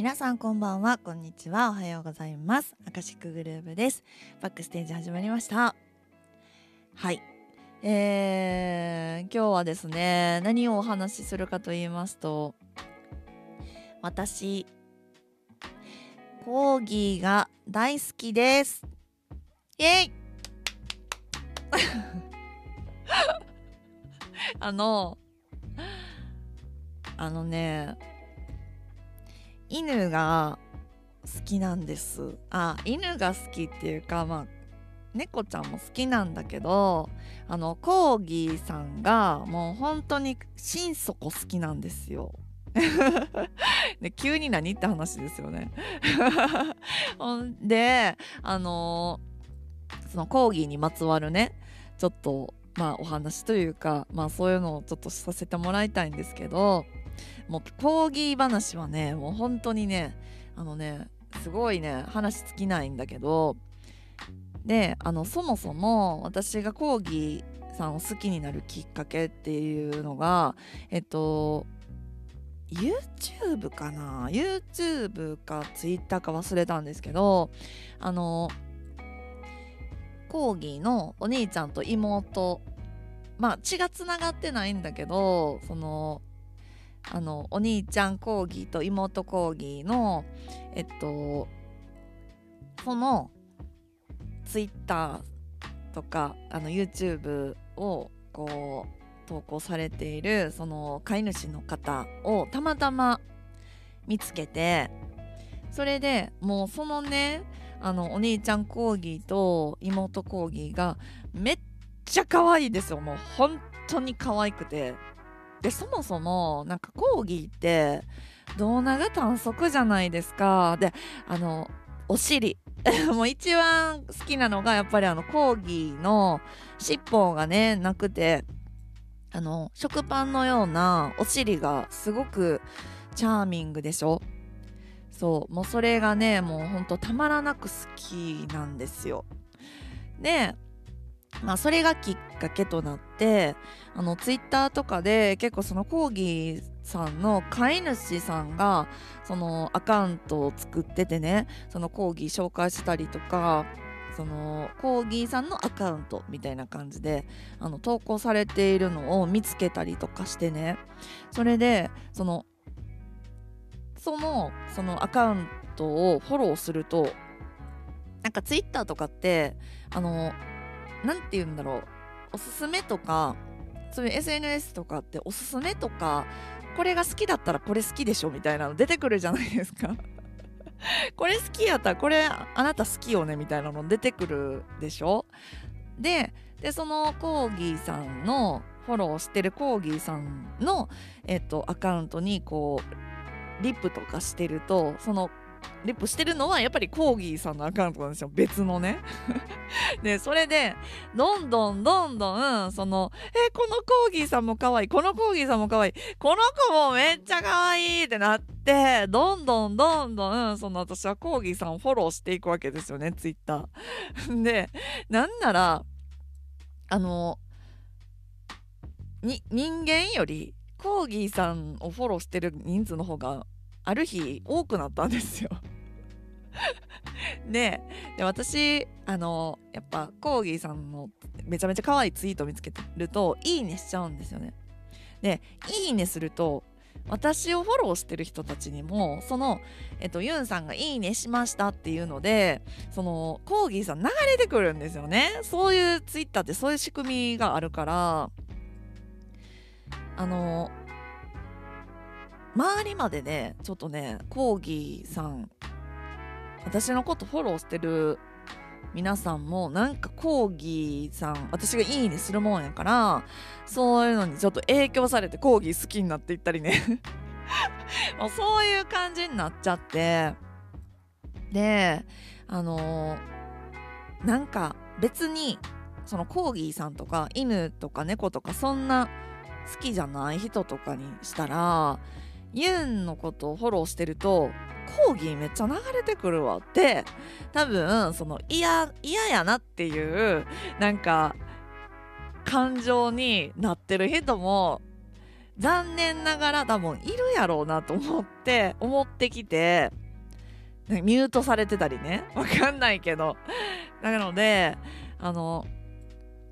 皆さんこんばんは。こんにちは。おはようございます。アカシックグルーブです。バックステージ始まりました。はい。えー、今日はですね何をお話しするかと言いますと私コーギーが大好きです。イエイ！あのあのね犬が好きなんですあ犬が好きっていうかまあ猫ちゃんも好きなんだけどあのコーギーさんがもう本当に心底好きなんですよ。で急に何って話ですよね。ほんであのそのコーギーにまつわるねちょっとまあお話というかまあそういうのをちょっとさせてもらいたいんですけどもうコーギー話はねもう本当にねあのねすごいね話尽きないんだけどであのそもそも私がコーギーさんを好きになるきっかけっていうのがえっと YouTube かな？YouTube か Twitter か忘れたんですけどあのコーギーのお兄ちゃんと妹まあ血がつながってないんだけどそのあのお兄ちゃんコーギーと妹コーギーのえっとそのツイッターとかあの YouTube をこう投稿されているその飼い主の方をたまたま見つけてそれでもうそのねあのお兄ちゃんコーギーと妹コーギーがめっちゃ可愛いですよ。もう本当に可愛くて。でそもそもなんかコーギーって胴長短足じゃないですか。であのお尻。もう一番好きなのがやっぱりあのコーギーの尻尾がねなくてあの食パンのようなお尻がすごくチャーミングでしょ。そう。もうそれがねもうほんとたまらなく好きなんですよ。でまあそれがきっかけとなってあのツイッターとかで結構そのコーギーさんの飼い主さんがそのアカウントを作っててねそのコーギー紹介したりとかそのコーギーさんのアカウントみたいな感じであの投稿されているのを見つけたりとかしてね。それでそのそのそのアカウントをフォローするとなんかツイッターとかってあの何て言うんだろう。おすすめとかそういう SNS とかっておすすめとかこれが好きだったらこれ好きでしょみたいなの出てくるじゃないですか。これ好きやったらこれあなた好きよねみたいなの出てくるでしょ。ででそのコーギーさんのフォローしてるコーギーさんの、えっと、アカウントにこうリップとかしてるとそのリップしてるのはやっぱりコーギーさんのアカウントなんですよ。別のね。でそれでどんどんどんどんそのえこのコーギーさんも可愛いこのコーギーさんも可愛いこの子もめっちゃ可愛いってなってどんどんどんどんその私はコーギーさんをフォローしていくわけですよねツイッター。でなんならあのに人間よりコーギーさんをフォローしてる人数の方がある日多くなったんですよ。でで私あのやっぱコーギーさんのめちゃめちゃ可愛いツイート見つけてるといいねしちゃうんですよね。でいいねすると私をフォローしてる人たちにもその、えっと、ユンさんが「いいねしました」っていうのでそのコーギーさん流れてくるんですよね。そういうツイッターってそういう仕組みがあるからあの周りまでねちょっとねコーギーさん私のことフォローしてる皆さんもなんかコーギーさん私がいいねするもんやからそういうのにちょっと影響されてコーギー好きになっていったりね。もうそういう感じになっちゃって。であのー、なんか別にそのコーギーさんとか犬とか猫とかそんな好きじゃない人とかにしたらユンのことをフォローしてるとコーギーめっちゃ流れてくるわって。多分その嫌嫌やなっていうなんか感情になってる人も残念ながら多分いるやろうなと思って思ってきてミュートされてたりね。わかんないけど。なのであの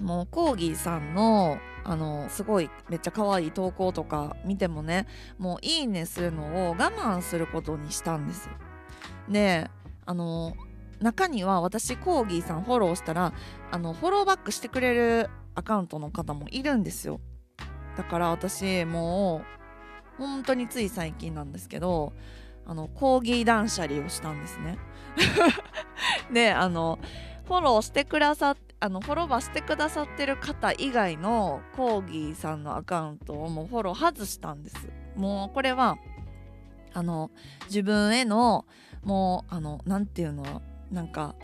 もうコーギーさんのあのすごいめっちゃ可愛い投稿とか見てもねもういいねするのを我慢することにしたんです。であの中には私コーギーさんフォローしたらあのフォローバックしてくれるアカウントの方もいるんですよ。だから私もう本当につい最近なんですけどあのコーギー断捨離をしたんですね。であのフォローしてくださっあのフォローしてくださってる方以外のコーギーさんのアカウントをもうフォロー外したんです。もうこれはあの自分へのもうあの何て言うのなんか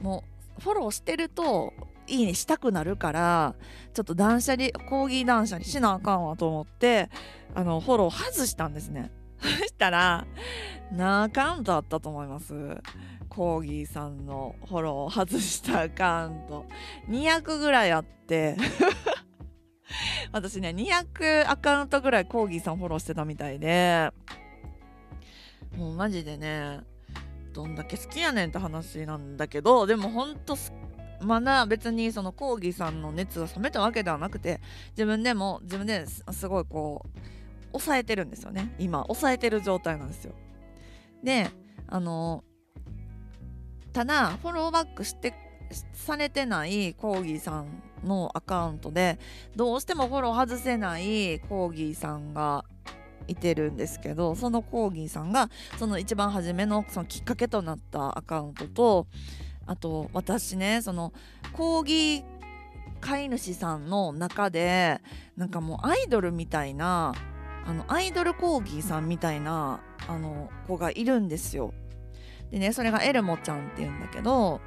もうフォローしてるといいねしたくなるからちょっと断捨離コーギー断捨離しなあかんわと思ってあのフォロー外したんですね。そしたら何アカウントあったと思います。コーギーさんのフォロー外したアカウント200ぐらいあって。私ね200アカウントぐらいコーギーさんフォローしてたみたいで。もうマジでねどんだけ好きやねんって話なんだけどでもほんとまだ別にそのコーギーさんの熱が冷めたわけではなくて自分でも自分ですごいこう抑えてるんですよね。今抑えてる状態なんですよ。であのただフォローバックしてされてないコーギーさんのアカウントでどうしてもフォロー外せないコーギーさんがいてるんですけどそのコーギーさんがその一番初めのそのきっかけとなったアカウントとあと私ねそのコーギー飼い主さんの中でなんかもうアイドルみたいなあのアイドルコーギーさんみたいなあの子がいるんですよ。でねそれがエルモちゃんっていうんだけど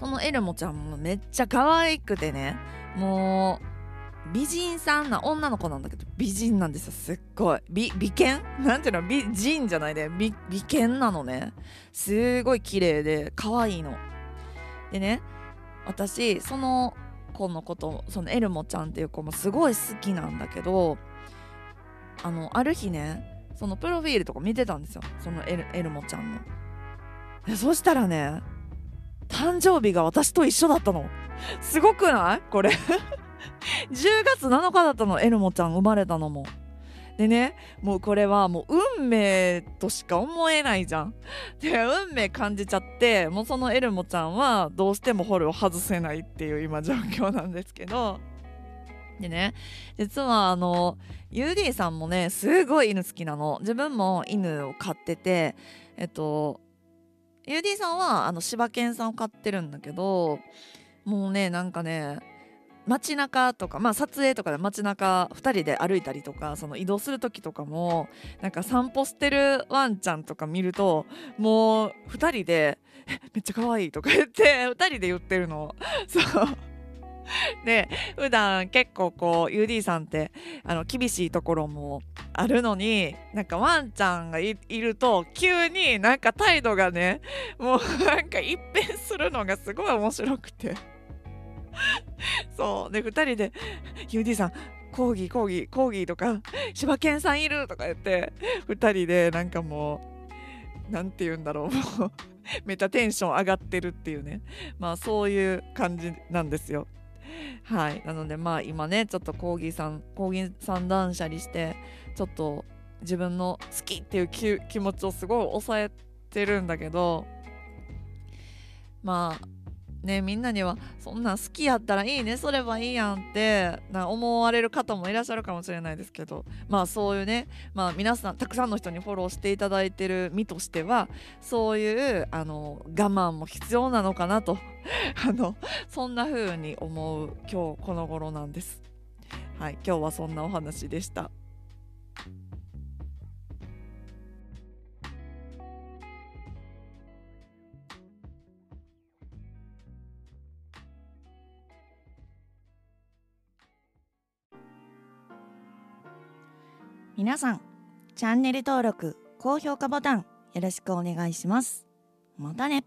そのエルモちゃんもめっちゃ可愛くてねもう美人さんな女の子なんだけど美人なんですよすっごい。美美犬？なんていうの？美人じゃないで美美犬なのね。すごい綺麗で可愛いの。でね私その子のことそのエルモちゃんっていう子もすごい好きなんだけどあのある日ねそのプロフィールとか見てたんですよ。そのエルエルモちゃんの。そしたらね誕生日が私と一緒だったの。すごくない？これ。10月7日だったの。エルモちゃん生まれたのも。でねもうこれはもう運命としか思えないじゃん。で運命感じちゃってもうそのエルモちゃんはどうしてもホルを外せないっていう今状況なんですけど。でね実はあの UD さんもねすごい犬好きなの自分も犬を飼っててえっと UD さんはあの柴犬さんを飼ってるんだけどもうねなんかね街中とか、まあ、撮影とかで街中2人で歩いたりとかその移動する時とかもなんか散歩してるワンちゃんとか見るともう2人で「めっちゃ可愛いとか言って2人で言ってるの。そうで 普段結構こう UD さんってあの厳しいところもあるのになんかワンちゃんがいると急になんか態度がねもうなんか一変するのがすごい面白くて。そうで2人で「UD さんコーギーコーギーコーギー」とか「柴犬さんいる」とか言って2人でなんかもう何て言うんだろうもうめっちゃテンション上がってるっていうねまあそういう感じなんですよ。はい。なのでまあ今ねちょっとコーギーさんコーギーさん断捨離してちょっと自分の好きっていう気持ちをすごい抑えてるんだけどまあねみんなにはそんなん好きやったらいいねそればいいやんってな思われる方もいらっしゃるかもしれないですけどまあそういうねまあ皆さんたくさんの人にフォローしていただいてる身としてはそういうあの我慢も必要なのかなと あのそんな風に思う今日この頃なんです。はい今日はそんなお話でした。皆さんチャンネル登録高評価ボタンよろしくお願いします。またね。